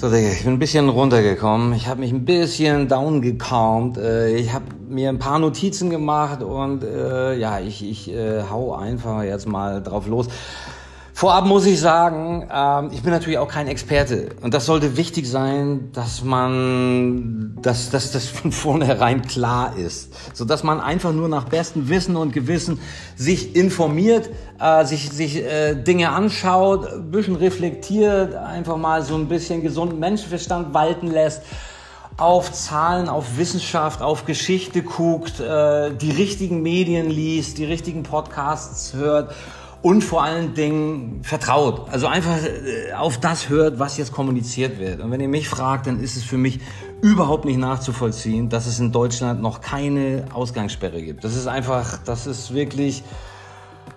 So, ich bin ein bisschen runtergekommen. Ich habe mich ein bisschen down gecalmt. Äh, ich habe mir ein paar Notizen gemacht und äh, ja, ich, ich äh, hau einfach jetzt mal drauf los. Vorab muss ich sagen, ähm, ich bin natürlich auch kein Experte. Und das sollte wichtig sein, dass man, dass, dass das von vornherein klar ist, so dass man einfach nur nach bestem Wissen und Gewissen sich informiert, äh, sich sich äh, Dinge anschaut, ein bisschen reflektiert, einfach mal so ein bisschen gesunden Menschenverstand walten lässt auf Zahlen, auf Wissenschaft, auf Geschichte guckt, äh, die richtigen Medien liest, die richtigen Podcasts hört und vor allen Dingen vertraut. Also einfach äh, auf das hört, was jetzt kommuniziert wird. Und wenn ihr mich fragt, dann ist es für mich überhaupt nicht nachzuvollziehen, dass es in Deutschland noch keine Ausgangssperre gibt. Das ist einfach, das ist wirklich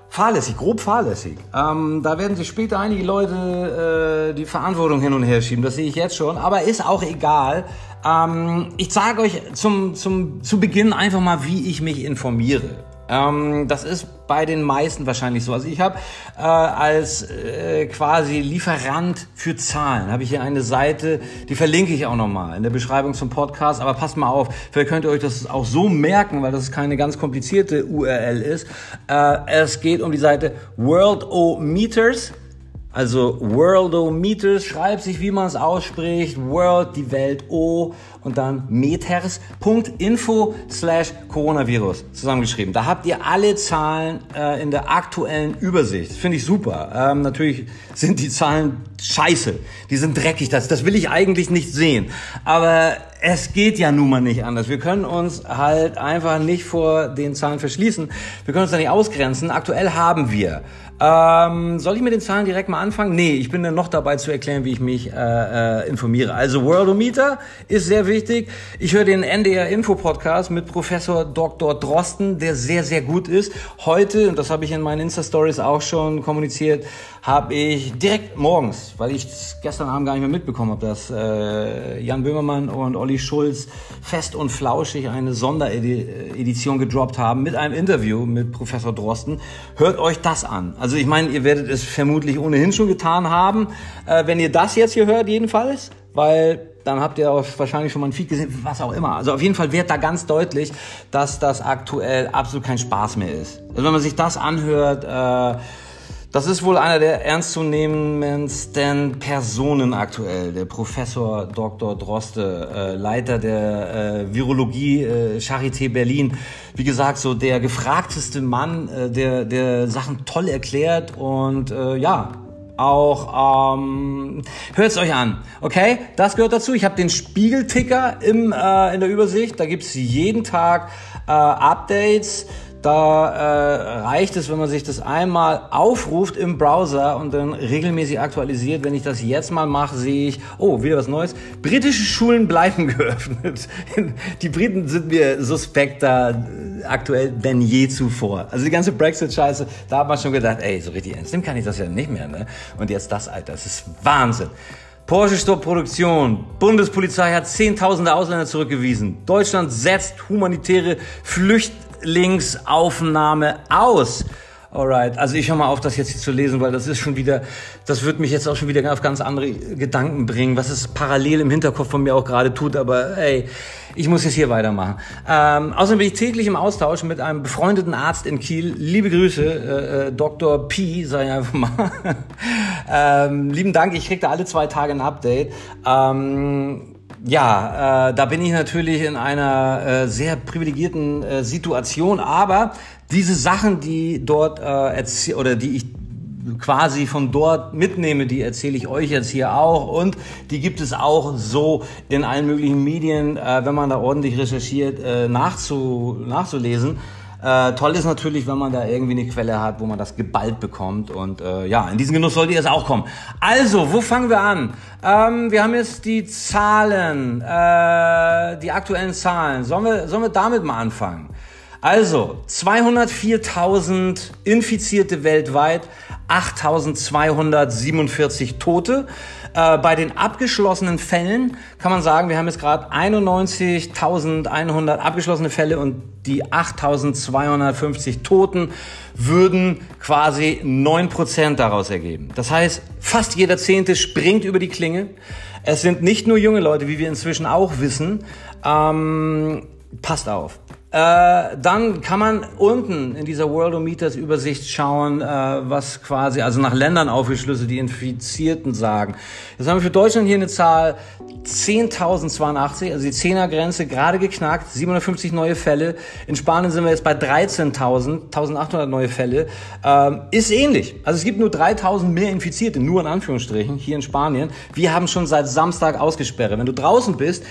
fahrlässig, grob fahrlässig. Ähm, da werden sich später einige Leute äh, die Verantwortung hin und her schieben, das sehe ich jetzt schon, aber ist auch egal. Ähm, ich zeige euch zum, zum, zu Beginn einfach mal, wie ich mich informiere. Ähm, das ist bei den meisten wahrscheinlich so. Also ich habe äh, als äh, quasi Lieferant für Zahlen, habe ich hier eine Seite, die verlinke ich auch nochmal in der Beschreibung zum Podcast. Aber passt mal auf, vielleicht könnt ihr euch das auch so merken, weil das keine ganz komplizierte URL ist. Äh, es geht um die Seite Worldometers also Worldometers schreibt sich, wie man es ausspricht. World, die Welt, O und dann meters.info slash Coronavirus zusammengeschrieben. Da habt ihr alle Zahlen äh, in der aktuellen Übersicht. Finde ich super. Ähm, natürlich sind die Zahlen scheiße. Die sind dreckig. Das, das will ich eigentlich nicht sehen. Aber es geht ja nun mal nicht anders. Wir können uns halt einfach nicht vor den Zahlen verschließen. Wir können uns da nicht ausgrenzen. Aktuell haben wir ähm, soll ich mit den Zahlen direkt mal anfangen? Nee, ich bin dann noch dabei zu erklären, wie ich mich äh, äh, informiere. Also Worldometer ist sehr wichtig. Ich höre den NDR Info Podcast mit Professor Dr. Drosten, der sehr, sehr gut ist. Heute, und das habe ich in meinen Insta-Stories auch schon kommuniziert, habe ich direkt morgens, weil ich gestern Abend gar nicht mehr mitbekommen habe, dass äh, Jan Böhmermann und Olli Schulz fest und flauschig eine Sonderedition gedroppt haben mit einem Interview mit Professor Drosten. Hört euch das an. Also ich meine, ihr werdet es vermutlich ohnehin schon getan haben, äh, wenn ihr das jetzt hier hört jedenfalls, weil dann habt ihr auch wahrscheinlich schon mal ein Feed gesehen, was auch immer. Also auf jeden Fall wird da ganz deutlich, dass das aktuell absolut kein Spaß mehr ist. Also wenn man sich das anhört, äh, das ist wohl einer der ernstzunehmendsten Personen aktuell, der Professor Dr. Droste, äh, Leiter der äh, Virologie äh, Charité Berlin. Wie gesagt, so der gefragteste Mann, äh, der, der Sachen toll erklärt und äh, ja, auch ähm, hört es euch an, okay? Das gehört dazu. Ich habe den Spiegelticker im, äh, in der Übersicht. Da gibt's jeden Tag äh, Updates da äh, reicht es, wenn man sich das einmal aufruft im Browser und dann regelmäßig aktualisiert. Wenn ich das jetzt mal mache, sehe ich, oh, wieder was Neues. Britische Schulen bleiben geöffnet. Die Briten sind mir suspekter aktuell denn je zuvor. Also die ganze Brexit-Scheiße, da hat man schon gedacht, ey, so richtig ernst nehmen kann ich das ja nicht mehr. Ne? Und jetzt das, Alter, das ist Wahnsinn. Porsche stoppt Produktion. Bundespolizei hat Zehntausende Ausländer zurückgewiesen. Deutschland setzt humanitäre Flüchtlinge Linksaufnahme aus. Alright, also ich höre mal auf, das jetzt hier zu lesen, weil das ist schon wieder, das wird mich jetzt auch schon wieder auf ganz andere Gedanken bringen, was es parallel im Hinterkopf von mir auch gerade tut, aber ey, ich muss jetzt hier weitermachen. Ähm, außerdem bin ich täglich im Austausch mit einem befreundeten Arzt in Kiel. Liebe Grüße, äh, äh Dr. P, sag ich einfach mal. ähm, lieben Dank, ich krieg da alle zwei Tage ein Update. Ähm, ja, äh, da bin ich natürlich in einer äh, sehr privilegierten äh, Situation, aber diese Sachen, die dort äh, oder die ich quasi von dort mitnehme, die erzähle ich euch jetzt hier auch und die gibt es auch so in allen möglichen Medien, äh, wenn man da ordentlich recherchiert, äh, nachzu, nachzulesen. Äh, toll ist natürlich, wenn man da irgendwie eine Quelle hat, wo man das geballt bekommt. Und äh, ja, in diesen Genuss sollte ihr es auch kommen. Also, wo fangen wir an? Ähm, wir haben jetzt die Zahlen, äh, die aktuellen Zahlen. Sollen wir, sollen wir damit mal anfangen? Also 204.000 Infizierte weltweit, 8.247 Tote. Äh, bei den abgeschlossenen Fällen kann man sagen, wir haben jetzt gerade 91.100 abgeschlossene Fälle und die 8.250 Toten würden quasi 9% daraus ergeben. Das heißt, fast jeder Zehnte springt über die Klinge. Es sind nicht nur junge Leute, wie wir inzwischen auch wissen. Ähm, passt auf. Äh, dann kann man unten in dieser Worldometers Übersicht schauen, äh, was quasi, also nach Ländern aufgeschlüsselt, die Infizierten sagen. Jetzt haben wir für Deutschland hier eine Zahl 10.082, also die 10er Grenze gerade geknackt, 750 neue Fälle. In Spanien sind wir jetzt bei 13.000, 1.800 neue Fälle. Ähm, ist ähnlich. Also es gibt nur 3.000 mehr Infizierte, nur in Anführungsstrichen, hier in Spanien. Wir haben schon seit Samstag ausgesperrt. Wenn du draußen bist,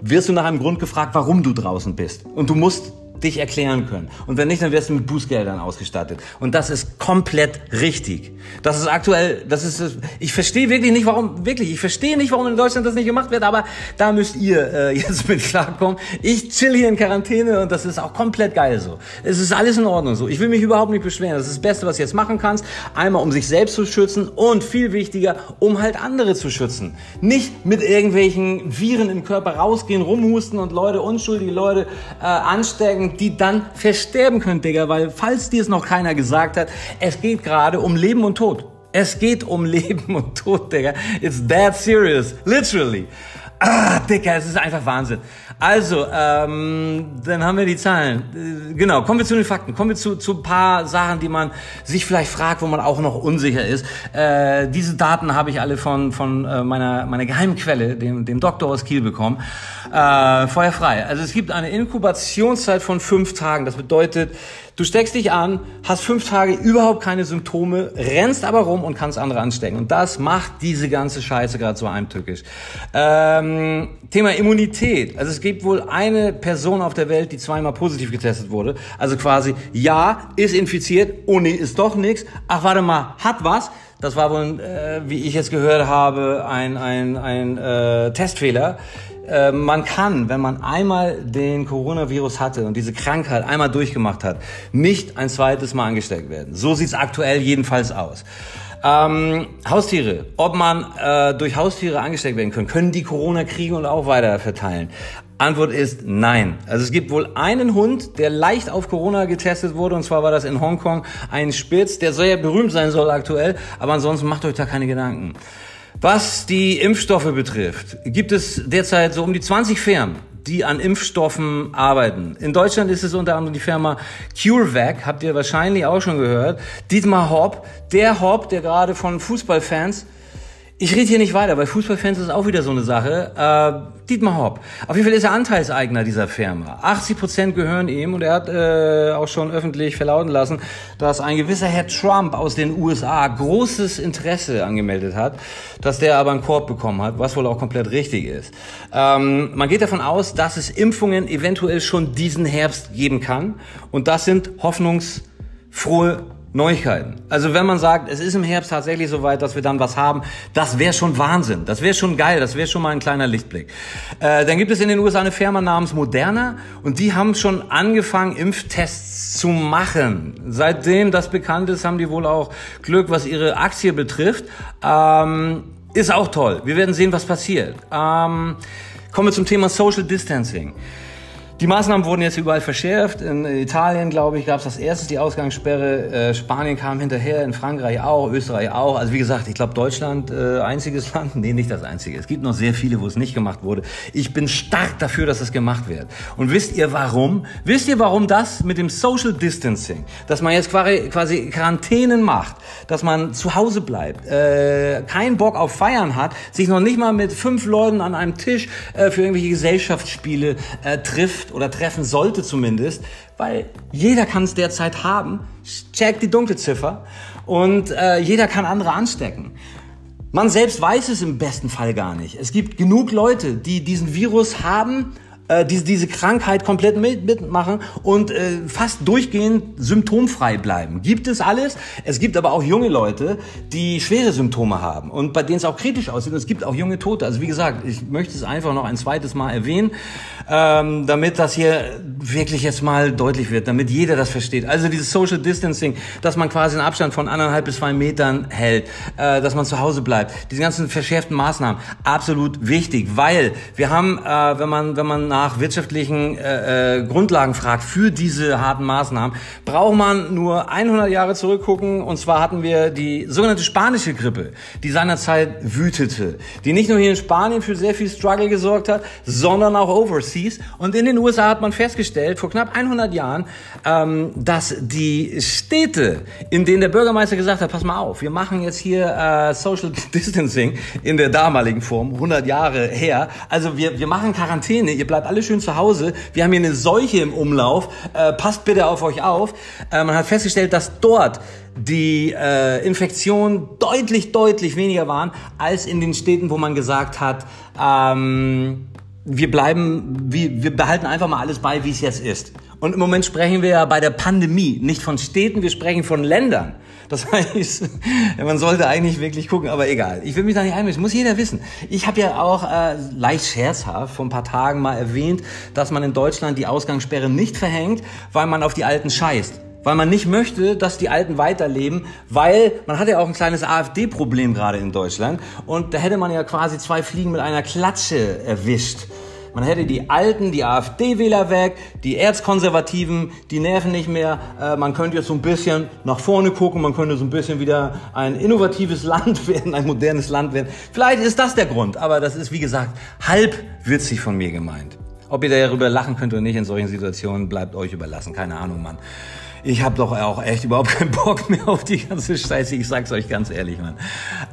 wirst du nach einem Grund gefragt, warum du draußen bist. Und du musst dich erklären können. Und wenn nicht, dann wirst du mit Bußgeldern ausgestattet. Und das ist komplett richtig. Das ist aktuell, das ist, ich verstehe wirklich nicht, warum, wirklich, ich verstehe nicht, warum in Deutschland das nicht gemacht wird, aber da müsst ihr äh, jetzt mit klarkommen. Ich chill hier in Quarantäne und das ist auch komplett geil so. Es ist alles in Ordnung so. Ich will mich überhaupt nicht beschweren. Das ist das Beste, was du jetzt machen kannst. Einmal, um sich selbst zu schützen und viel wichtiger, um halt andere zu schützen. Nicht mit irgendwelchen Viren im Körper rausgehen, rumhusten und Leute, unschuldige Leute äh, anstecken sagen, die dann versterben können, Digga, weil falls dir es noch keiner gesagt hat, es geht gerade um Leben und Tod. Es geht um Leben und Tod, Digga. It's that serious. Literally. Ah, Digga, es ist einfach Wahnsinn. Also, ähm, dann haben wir die Zahlen. Äh, genau, kommen wir zu den Fakten. Kommen wir zu, zu ein paar Sachen, die man sich vielleicht fragt, wo man auch noch unsicher ist. Äh, diese Daten habe ich alle von, von äh, meiner, meiner Geheimquelle, dem, dem Doktor aus Kiel bekommen. Äh, feuerfrei. Also es gibt eine Inkubationszeit von fünf Tagen. Das bedeutet, Du steckst dich an, hast fünf Tage überhaupt keine Symptome, rennst aber rum und kannst andere anstecken. Und das macht diese ganze Scheiße gerade so heimtückisch. Ähm, Thema Immunität. Also es gibt wohl eine Person auf der Welt, die zweimal positiv getestet wurde. Also quasi, ja, ist infiziert, oh nee, ist doch nichts. Ach, warte mal, hat was. Das war wohl, äh, wie ich jetzt gehört habe, ein, ein, ein äh, Testfehler. Äh, man kann, wenn man einmal den Coronavirus hatte und diese Krankheit einmal durchgemacht hat, nicht ein zweites Mal angesteckt werden. So sieht's aktuell jedenfalls aus. Ähm, Haustiere, ob man äh, durch Haustiere angesteckt werden können, können die Corona kriegen und auch weiter verteilen? Antwort ist nein. Also es gibt wohl einen Hund, der leicht auf Corona getestet wurde, und zwar war das in Hongkong ein Spitz, der sehr berühmt sein soll aktuell, aber ansonsten macht euch da keine Gedanken. Was die Impfstoffe betrifft, gibt es derzeit so um die 20 Firmen, die an Impfstoffen arbeiten. In Deutschland ist es unter anderem die Firma CureVac, habt ihr wahrscheinlich auch schon gehört. Dietmar Hopp, der Hopp, der gerade von Fußballfans ich rede hier nicht weiter, weil Fußballfans ist auch wieder so eine Sache. Äh, Dietmar Hopp. Auf jeden Fall ist er Anteilseigner dieser Firma. 80 Prozent gehören ihm und er hat äh, auch schon öffentlich verlauten lassen, dass ein gewisser Herr Trump aus den USA großes Interesse angemeldet hat, dass der aber einen Korb bekommen hat, was wohl auch komplett richtig ist. Ähm, man geht davon aus, dass es Impfungen eventuell schon diesen Herbst geben kann und das sind hoffnungsfrohe Neuigkeiten. Also wenn man sagt, es ist im Herbst tatsächlich soweit, dass wir dann was haben, das wäre schon Wahnsinn. Das wäre schon geil. Das wäre schon mal ein kleiner Lichtblick. Äh, dann gibt es in den USA eine Firma namens Moderna und die haben schon angefangen, Impftests zu machen. Seitdem das bekannt ist, haben die wohl auch Glück, was ihre Aktie betrifft. Ähm, ist auch toll. Wir werden sehen, was passiert. Ähm, kommen wir zum Thema Social Distancing. Die Maßnahmen wurden jetzt überall verschärft. In Italien, glaube ich, gab es das erste die Ausgangssperre. Äh, Spanien kam hinterher, in Frankreich auch, Österreich auch. Also wie gesagt, ich glaube Deutschland äh, einziges Land. Nee, nicht das einzige. Es gibt noch sehr viele, wo es nicht gemacht wurde. Ich bin stark dafür, dass es gemacht wird. Und wisst ihr warum? Wisst ihr warum das mit dem Social Distancing, dass man jetzt quasi, Quarantänen macht, dass man zu Hause bleibt, äh, keinen Bock auf Feiern hat, sich noch nicht mal mit fünf Leuten an einem Tisch äh, für irgendwelche Gesellschaftsspiele äh, trifft trifft oder treffen sollte zumindest, weil jeder kann es derzeit haben. Check die Dunkelziffer und äh, jeder kann andere anstecken. Man selbst weiß es im besten Fall gar nicht. Es gibt genug Leute, die diesen Virus haben, äh, diese, diese Krankheit komplett mit, mitmachen und äh, fast durchgehend symptomfrei bleiben. Gibt es alles. Es gibt aber auch junge Leute, die schwere Symptome haben und bei denen es auch kritisch aussieht. Und es gibt auch junge Tote. Also wie gesagt, ich möchte es einfach noch ein zweites Mal erwähnen, ähm, damit das hier wirklich jetzt mal deutlich wird, damit jeder das versteht. Also dieses Social Distancing, dass man quasi einen Abstand von anderthalb bis zwei Metern hält, äh, dass man zu Hause bleibt. Diese ganzen verschärften Maßnahmen, absolut wichtig, weil wir haben, äh, wenn man wenn man nach wirtschaftlichen äh, äh, Grundlagen fragt für diese harten Maßnahmen, braucht man nur 100 Jahre zurückgucken. Und zwar hatten wir die sogenannte spanische Grippe, die seinerzeit wütete, die nicht nur hier in Spanien für sehr viel Struggle gesorgt hat, sondern auch overseas. Und in den USA hat man festgestellt, vor knapp 100 Jahren, ähm, dass die Städte, in denen der Bürgermeister gesagt hat, pass mal auf, wir machen jetzt hier äh, Social Distancing in der damaligen Form, 100 Jahre her. Also wir, wir machen Quarantäne, ihr bleibt alle schön zu Hause. Wir haben hier eine Seuche im Umlauf. Äh, passt bitte auf euch auf. Äh, man hat festgestellt, dass dort die äh, Infektionen deutlich, deutlich weniger waren als in den Städten, wo man gesagt hat, ähm, wir bleiben, wir, wir behalten einfach mal alles bei, wie es jetzt ist. Und im Moment sprechen wir ja bei der Pandemie nicht von Städten, wir sprechen von Ländern. Das heißt, man sollte eigentlich wirklich gucken, aber egal. Ich will mich da nicht einmischen, muss jeder wissen. Ich habe ja auch äh, leicht scherzhaft vor ein paar Tagen mal erwähnt, dass man in Deutschland die Ausgangssperre nicht verhängt, weil man auf die Alten scheißt weil man nicht möchte, dass die Alten weiterleben, weil man hat ja auch ein kleines AfD-Problem gerade in Deutschland und da hätte man ja quasi zwei Fliegen mit einer Klatsche erwischt. Man hätte die Alten, die AfD-Wähler weg, die Erzkonservativen, die nerven nicht mehr. Äh, man könnte jetzt so ein bisschen nach vorne gucken, man könnte so ein bisschen wieder ein innovatives Land werden, ein modernes Land werden. Vielleicht ist das der Grund, aber das ist wie gesagt halb witzig von mir gemeint. Ob ihr darüber lachen könnt oder nicht in solchen Situationen, bleibt euch überlassen. Keine Ahnung, Mann. Ich habe doch auch echt überhaupt keinen Bock mehr auf die ganze Scheiße. Ich sag's euch ganz ehrlich, Mann.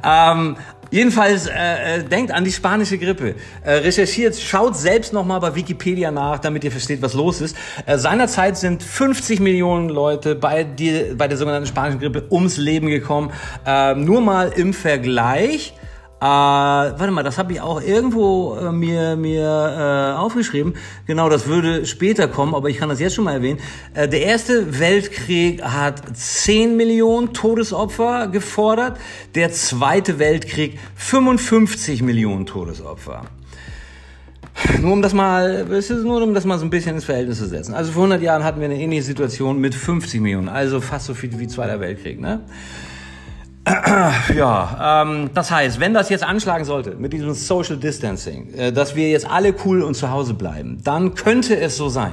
Ähm, Jedenfalls äh, äh, denkt an die spanische Grippe. Äh, recherchiert, schaut selbst nochmal bei Wikipedia nach, damit ihr versteht, was los ist. Äh, seinerzeit sind 50 Millionen Leute bei, die, bei der sogenannten spanischen Grippe ums Leben gekommen. Äh, nur mal im Vergleich. Äh, warte mal, das habe ich auch irgendwo äh, mir, mir äh, aufgeschrieben. Genau, das würde später kommen, aber ich kann das jetzt schon mal erwähnen. Äh, der Erste Weltkrieg hat 10 Millionen Todesopfer gefordert, der Zweite Weltkrieg 55 Millionen Todesopfer. Nur um das mal, es ist nur um das mal so ein bisschen ins Verhältnis zu setzen. Also vor 100 Jahren hatten wir eine ähnliche Situation mit 50 Millionen, also fast so viel wie Zweiter Weltkrieg, ne? Ja, ähm, das heißt, wenn das jetzt anschlagen sollte mit diesem Social Distancing, äh, dass wir jetzt alle cool und zu Hause bleiben, dann könnte es so sein,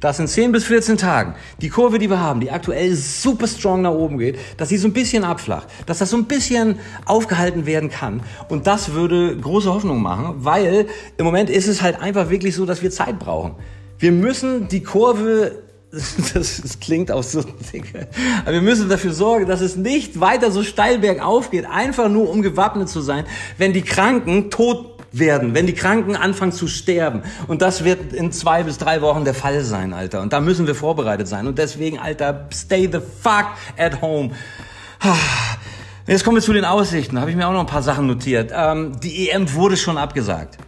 dass in 10 bis 14 Tagen die Kurve, die wir haben, die aktuell super strong nach oben geht, dass sie so ein bisschen abflacht, dass das so ein bisschen aufgehalten werden kann. Und das würde große Hoffnung machen, weil im Moment ist es halt einfach wirklich so, dass wir Zeit brauchen. Wir müssen die Kurve das, das klingt auch so dick. Aber wir müssen dafür sorgen, dass es nicht weiter so steil bergauf geht, einfach nur um gewappnet zu sein, wenn die Kranken tot werden, wenn die Kranken anfangen zu sterben. Und das wird in zwei bis drei Wochen der Fall sein, Alter. Und da müssen wir vorbereitet sein. Und deswegen, Alter, stay the fuck at home. Jetzt kommen wir zu den Aussichten. Da habe ich mir auch noch ein paar Sachen notiert. Ähm, die EM wurde schon abgesagt.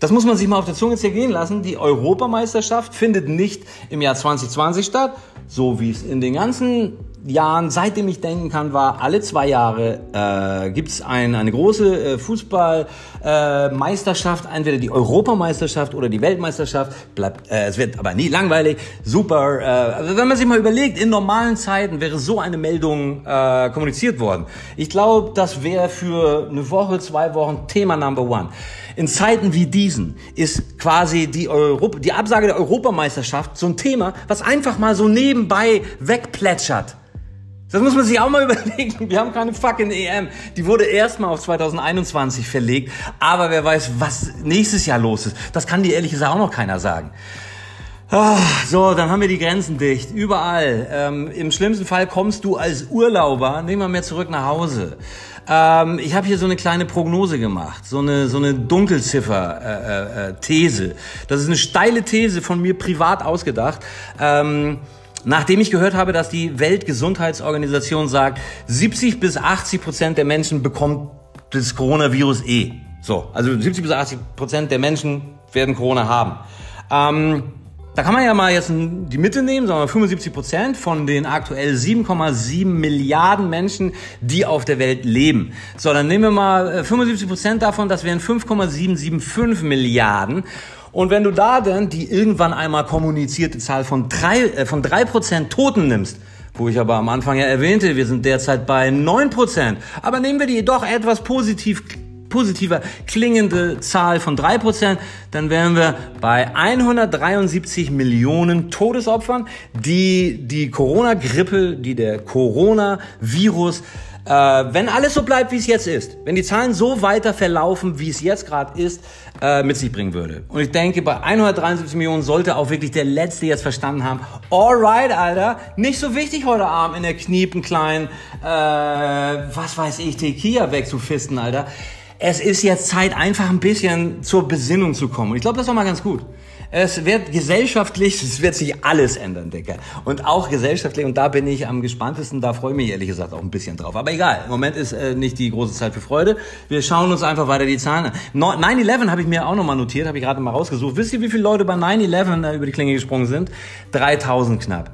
Das muss man sich mal auf der Zunge zergehen lassen. Die Europameisterschaft findet nicht im Jahr 2020 statt, so wie es in den ganzen Jahren, seitdem ich denken kann, war, alle zwei Jahre äh, gibt es ein, eine große äh, Fußballmeisterschaft, äh, entweder die Europameisterschaft oder die Weltmeisterschaft. Bleibt, äh, es wird aber nie langweilig. Super. Äh, also wenn man sich mal überlegt, in normalen Zeiten wäre so eine Meldung äh, kommuniziert worden. Ich glaube, das wäre für eine Woche, zwei Wochen Thema Number One. In Zeiten wie diesen ist quasi die, Europa, die Absage der Europameisterschaft so ein Thema, was einfach mal so nebenbei wegplätschert. Das muss man sich auch mal überlegen. Wir haben keine fucking EM. Die wurde erstmal auf 2021 verlegt. Aber wer weiß, was nächstes Jahr los ist. Das kann dir ehrlich gesagt auch noch keiner sagen. Ah, so, dann haben wir die Grenzen dicht. Überall. Ähm, Im schlimmsten Fall kommst du als Urlauber nicht mal mehr zurück nach Hause. Ähm, ich habe hier so eine kleine Prognose gemacht, so eine, so eine Dunkelziffer-These. Äh, äh, das ist eine steile These von mir privat ausgedacht. Ähm, Nachdem ich gehört habe, dass die Weltgesundheitsorganisation sagt, 70 bis 80 Prozent der Menschen bekommt das Coronavirus eh. So, also 70 bis 80 Prozent der Menschen werden Corona haben. Ähm, da kann man ja mal jetzt die Mitte nehmen, sagen wir 75 Prozent von den aktuell 7,7 Milliarden Menschen, die auf der Welt leben. So, dann nehmen wir mal 75 äh, Prozent davon, das wären 5,775 Milliarden. Und wenn du da dann die irgendwann einmal kommunizierte Zahl von drei, äh, von drei Prozent Toten nimmst, wo ich aber am Anfang ja erwähnte, wir sind derzeit bei neun Prozent. Aber nehmen wir die doch etwas positiv positiver klingende Zahl von 3%, dann wären wir bei 173 Millionen Todesopfern, die die Corona-Grippe, die der Corona-Virus äh, wenn alles so bleibt, wie es jetzt ist, wenn die Zahlen so weiter verlaufen, wie es jetzt gerade ist, äh, mit sich bringen würde. Und ich denke, bei 173 Millionen sollte auch wirklich der Letzte jetzt verstanden haben, alright, Alter, nicht so wichtig heute Abend in der Kniepen kleinen, äh, was weiß ich, Tequila wegzufisten, Alter es ist jetzt Zeit, einfach ein bisschen zur Besinnung zu kommen. Und ich glaube, das war mal ganz gut. Es wird gesellschaftlich, es wird sich alles ändern, Dicker. Und auch gesellschaftlich, und da bin ich am gespanntesten, da freue ich mich ehrlich gesagt auch ein bisschen drauf. Aber egal, im Moment ist äh, nicht die große Zeit für Freude. Wir schauen uns einfach weiter die Zahlen an. 9-11 habe ich mir auch nochmal notiert, habe ich gerade mal rausgesucht. Wisst ihr, wie viele Leute bei 9-11 äh, über die Klinge gesprungen sind? 3000 knapp.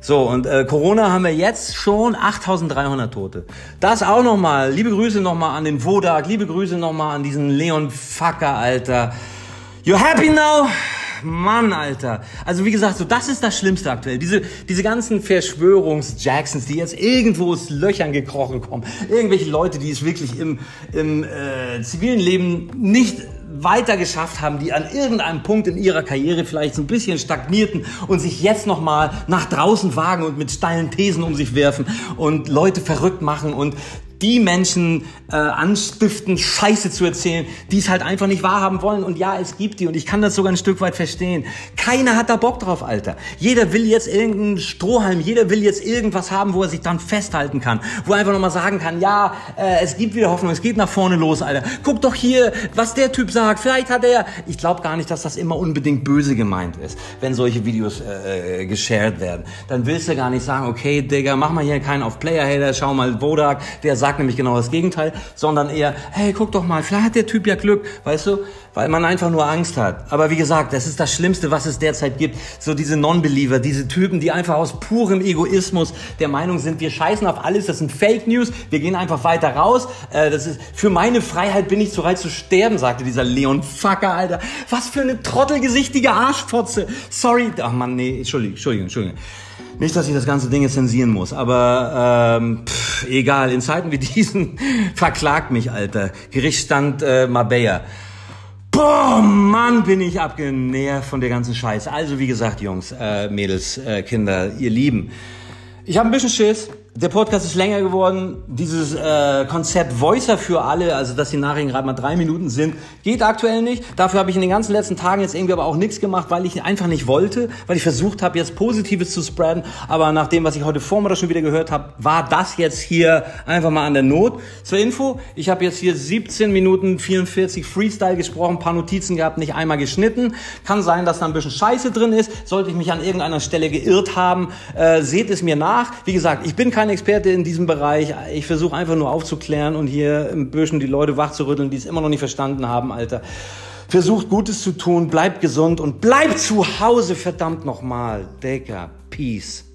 So, und äh, Corona haben wir jetzt schon 8300 Tote. Das auch nochmal. Liebe Grüße nochmal an den Wodak, liebe Grüße nochmal an diesen Leon Fucker, Alter. You happy now? Mann, Alter. Also wie gesagt, so das ist das Schlimmste aktuell. Diese, diese ganzen Verschwörungs-Jacksons, die jetzt irgendwo aus Löchern gekrochen kommen. Irgendwelche Leute, die es wirklich im, im äh, zivilen Leben nicht weiter geschafft haben, die an irgendeinem Punkt in ihrer Karriere vielleicht so ein bisschen stagnierten und sich jetzt nochmal nach draußen wagen und mit steilen Thesen um sich werfen und Leute verrückt machen und die Menschen äh, anstiften, Scheiße zu erzählen, die es halt einfach nicht wahrhaben wollen. Und ja, es gibt die und ich kann das sogar ein Stück weit verstehen. Keiner hat da Bock drauf, Alter. Jeder will jetzt irgendeinen Strohhalm, jeder will jetzt irgendwas haben, wo er sich dann festhalten kann, wo er einfach nochmal sagen kann, ja, äh, es gibt wieder Hoffnung, es geht nach vorne los, Alter. Guck doch hier, was der Typ sagt. Vielleicht hat er. Ich glaube gar nicht, dass das immer unbedingt böse gemeint ist, wenn solche Videos äh, äh, geshared werden. Dann willst du gar nicht sagen, okay, Digga, mach mal hier keinen auf Player-Hater, schau mal Wodak, der sagt sagt nämlich genau das Gegenteil, sondern eher, hey, guck doch mal, vielleicht hat der Typ ja Glück, weißt du, weil man einfach nur Angst hat. Aber wie gesagt, das ist das Schlimmste, was es derzeit gibt. So diese Non-Believer, diese Typen, die einfach aus purem Egoismus der Meinung sind, wir scheißen auf alles, das sind Fake News, wir gehen einfach weiter raus. Äh, das ist, für meine Freiheit bin ich zu weit zu sterben, sagte dieser Leon Fucker, Alter. Was für eine trottelgesichtige Arschfotze. Sorry, ach man, nee, Entschuldigung, Entschuldigung, Entschuldigung. Nicht, dass ich das ganze Ding zensieren muss, aber ähm, pff, egal, in Zeiten wie diesen verklagt mich, Alter. Gerichtsstand äh, Marbella. Boah, Mann, bin ich abgenährt von der ganzen Scheiße. Also wie gesagt, Jungs, äh, Mädels, äh, Kinder, ihr Lieben. Ich habe ein bisschen Schiss. Der Podcast ist länger geworden. Dieses äh, Konzept Voicer für alle, also dass die Nachrichten gerade mal drei Minuten sind, geht aktuell nicht. Dafür habe ich in den ganzen letzten Tagen jetzt irgendwie aber auch nichts gemacht, weil ich einfach nicht wollte, weil ich versucht habe, jetzt Positives zu spreaden. Aber nach dem, was ich heute Vormittag schon wieder gehört habe, war das jetzt hier einfach mal an der Not. Zur Info, ich habe jetzt hier 17 Minuten 44 Freestyle gesprochen, paar Notizen gehabt, nicht einmal geschnitten. Kann sein, dass da ein bisschen Scheiße drin ist. Sollte ich mich an irgendeiner Stelle geirrt haben, äh, seht es mir nach. Wie gesagt, ich bin kein kein Experte in diesem Bereich. Ich versuche einfach nur aufzuklären und hier im Büschen die Leute wachzurütteln, die es immer noch nicht verstanden haben, Alter. Versucht Gutes zu tun, bleibt gesund und bleibt zu Hause, verdammt nochmal. Decker, Peace.